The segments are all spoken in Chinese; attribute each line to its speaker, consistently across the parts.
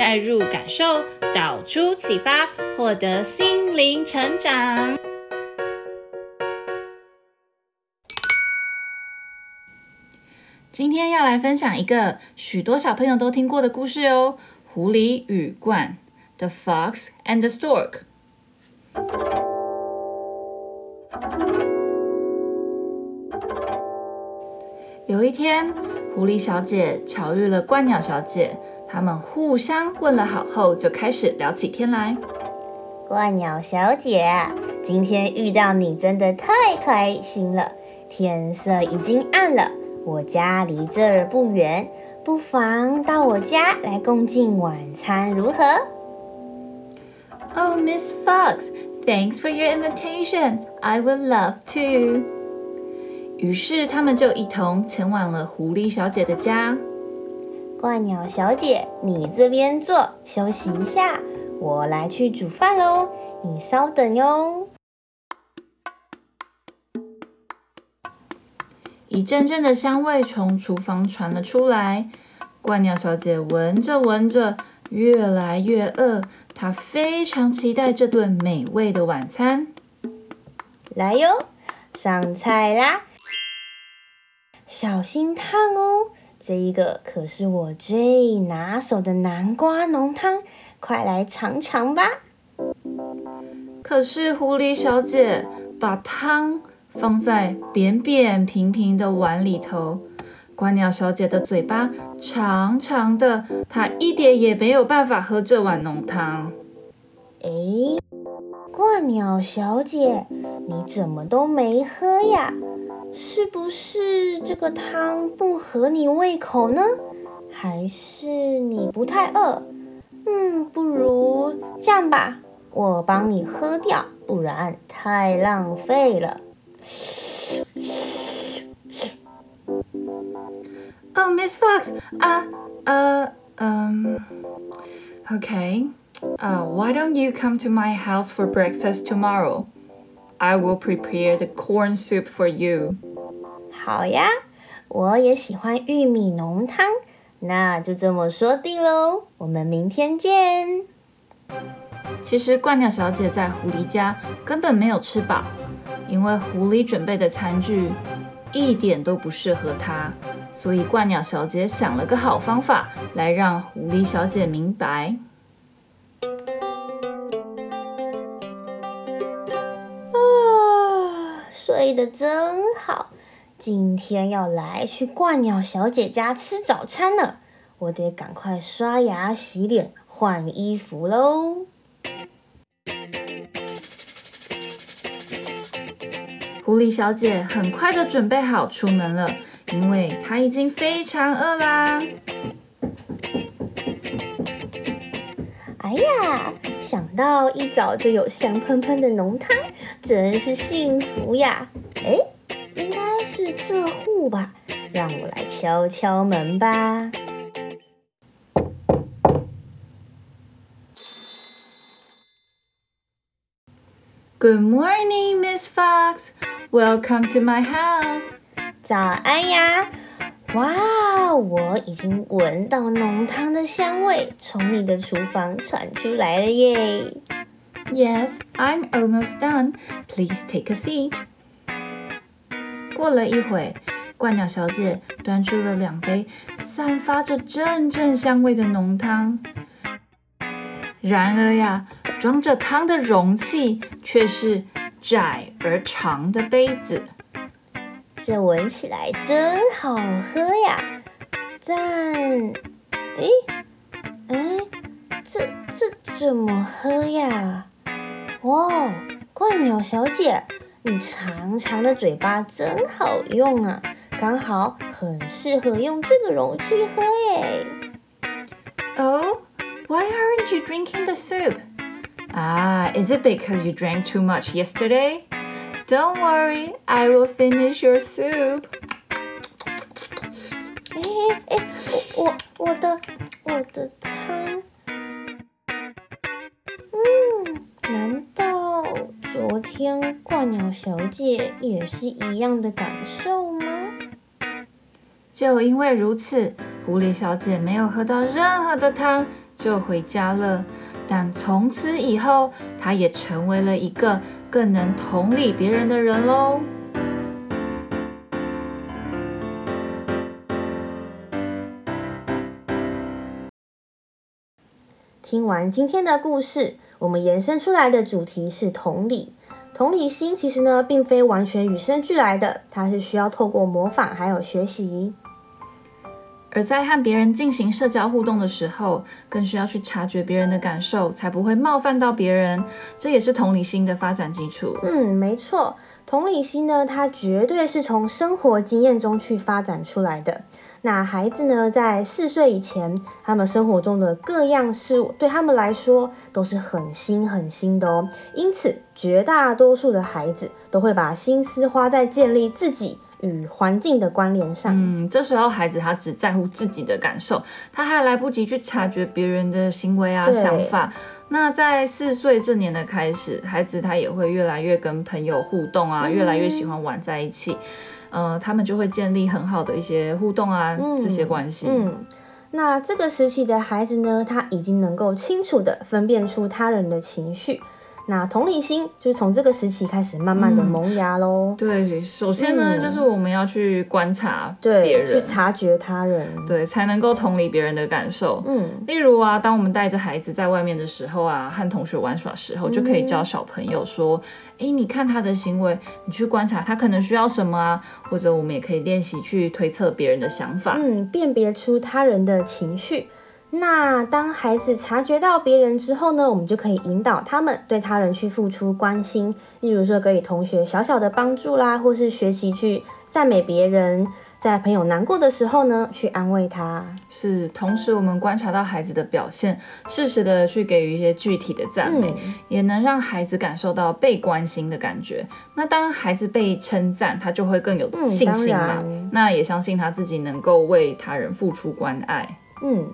Speaker 1: 带入感受，导出启发，获得心灵成长。今天要来分享一个许多小朋友都听过的故事哦，《狐狸与鸛》（The Fox and the Stork）。有一天，狐狸小姐巧遇了鸛鸟小姐，他们互相问了好后，就开始聊起天来。
Speaker 2: 怪鸟小姐，今天遇到你真的太开心了。天色已经暗了，我家离这儿不远，不妨到我家来共进晚餐，如何
Speaker 1: ？Oh, Miss Fox, thanks for your invitation. I would love to. 于是他们就一同前往了狐狸小姐的家。
Speaker 2: 怪鸟小姐，你这边坐，休息一下，我来去煮饭喽。你稍等哟。
Speaker 1: 一阵阵的香味从厨房传了出来，怪鸟小姐闻着闻着，越来越饿，她非常期待这顿美味的晚餐。
Speaker 2: 来哟，上菜啦！小心烫哦，这一个可是我最拿手的南瓜浓汤，快来尝尝吧。
Speaker 1: 可是狐狸小姐把汤放在扁扁平平的碗里头，鸛鸟小姐的嘴巴长长的，她一点也没有办法喝这碗浓汤。
Speaker 2: 哎，鸛鸟小姐，你怎么都没喝呀？是不是这个汤不合你胃口呢？还是你不太饿？嗯，不如这样吧，我帮你喝掉，不然太浪费了。
Speaker 1: Oh, Miss Fox，啊，呃，嗯，OK，呃，Why don't you come to my house for breakfast tomorrow? I will prepare the corn soup for you.
Speaker 2: 好呀，我也喜欢玉米浓汤，那就这么说定喽。我们明天见。
Speaker 1: 其实鹳鸟小姐在狐狸家根本没有吃饱，因为狐狸准备的餐具一点都不适合她，所以鹳鸟小姐想了个好方法来让狐狸小姐明白。
Speaker 2: 睡得真好，今天要来去冠鸟小姐家吃早餐了，我得赶快刷牙、洗脸、换衣服喽。
Speaker 1: 狐狸小姐很快的准备好出门了，因为她已经非常饿啦。
Speaker 2: 哎呀，想到一早就有香喷喷的浓汤。真是幸福呀！哎，应该是这户吧？让我来敲敲门吧。
Speaker 1: Good morning, Miss Fox. Welcome to my house.
Speaker 2: 早安呀！哇，我已经闻到浓汤的香味从你的厨房传出来了耶
Speaker 1: ！Yes, I'm almost done. Please take a seat. 过了一会，怪鸟小姐端出了两杯散发着阵阵香味的浓汤。然而呀，装着汤的容器却是窄而长的杯子。
Speaker 2: 这闻起来真好喝呀！但，哎，哎，这这怎么喝呀？哇，怪鸟小姐，你长长的嘴巴真好用啊，刚好很适合用这个容器喝耶。
Speaker 1: Oh, why aren't you drinking the soup? Ah, is it because you drank too much yesterday? Don't worry, I will finish your soup.
Speaker 2: 哎哎哎，我我的我的天鸛鸟小姐也是一样的感受吗？
Speaker 1: 就因为如此，狐狸小姐没有喝到任何的汤就回家了。但从此以后，她也成为了一个更能同理别人的人喽。
Speaker 2: 听完今天的故事，我们延伸出来的主题是同理。同理心其实呢，并非完全与生俱来的，它是需要透过模仿还有学习。
Speaker 1: 而在和别人进行社交互动的时候，更需要去察觉别人的感受，才不会冒犯到别人。这也是同理心的发展基础。
Speaker 2: 嗯，没错，同理心呢，它绝对是从生活经验中去发展出来的。那孩子呢，在四岁以前，他们生活中的各样事物，对他们来说都是很新很新的哦。因此，绝大多数的孩子都会把心思花在建立自己。与环境的关联上，
Speaker 1: 嗯，这时候孩子他只在乎自己的感受，他还来不及去察觉别人的行为啊、想法。那在四岁这年的开始，孩子他也会越来越跟朋友互动啊，嗯、越来越喜欢玩在一起，呃，他们就会建立很好的一些互动啊，嗯、这些关系。
Speaker 2: 嗯，那这个时期的孩子呢，他已经能够清楚的分辨出他人的情绪。那同理心就是从这个时期开始慢慢的萌芽喽、嗯。
Speaker 1: 对，首先呢，嗯、就是我们要去观察别人，
Speaker 2: 去察觉他人，
Speaker 1: 对，才能够同理别人的感受。
Speaker 2: 嗯，
Speaker 1: 例如啊，当我们带着孩子在外面的时候啊，和同学玩耍时候，就可以教小朋友说：“哎、嗯，你看他的行为，你去观察他可能需要什么啊。”或者我们也可以练习去推测别人的想法，
Speaker 2: 嗯，辨别出他人的情绪。那当孩子察觉到别人之后呢，我们就可以引导他们对他人去付出关心，例如说给予同学小小的帮助啦，或是学习去赞美别人，在朋友难过的时候呢，去安慰他。
Speaker 1: 是，同时我们观察到孩子的表现，适时的去给予一些具体的赞美，嗯、也能让孩子感受到被关心的感觉。那当孩子被称赞，他就会更有信心嘛。嗯、那也相信他自己能够为他人付出关爱。
Speaker 2: 嗯。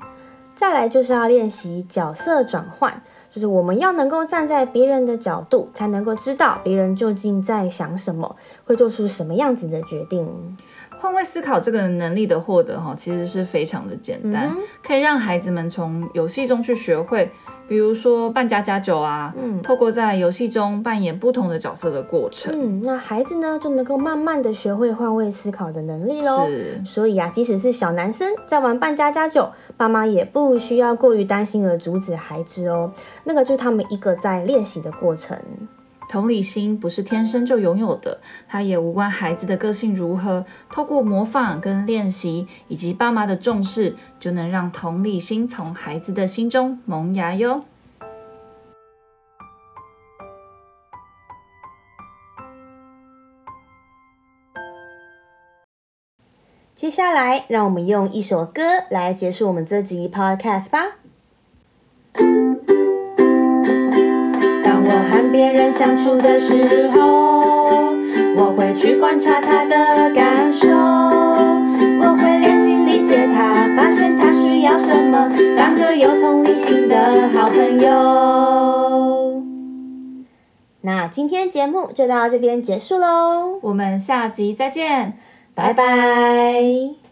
Speaker 2: 再来就是要练习角色转换，就是我们要能够站在别人的角度，才能够知道别人究竟在想什么，会做出什么样子的决定。
Speaker 1: 换位思考这个能力的获得，哈，其实是非常的简单，嗯、可以让孩子们从游戏中去学会。比如说扮家家酒啊，嗯，透过在游戏中扮演不同的角色的过程，
Speaker 2: 嗯，那孩子呢就能够慢慢的学会换位思考的能力喽。是，所以啊，即使是小男生在玩扮家家酒，爸妈也不需要过于担心而阻止孩子哦。那个就是他们一个在练习的过程。
Speaker 1: 同理心不是天生就拥有的，它也无关孩子的个性如何。透过模仿跟练习，以及爸妈的重视，就能让同理心从孩子的心中萌芽哟。
Speaker 2: 接下来，让我们用一首歌来结束我们这集 Podcast 吧。相处的时候，我会去观察他的感受，我会练习理解他，发现他需要什么，当个有同理心的好朋友。那今天节目就到这边结束喽，
Speaker 1: 我们下集再见，
Speaker 2: 拜拜。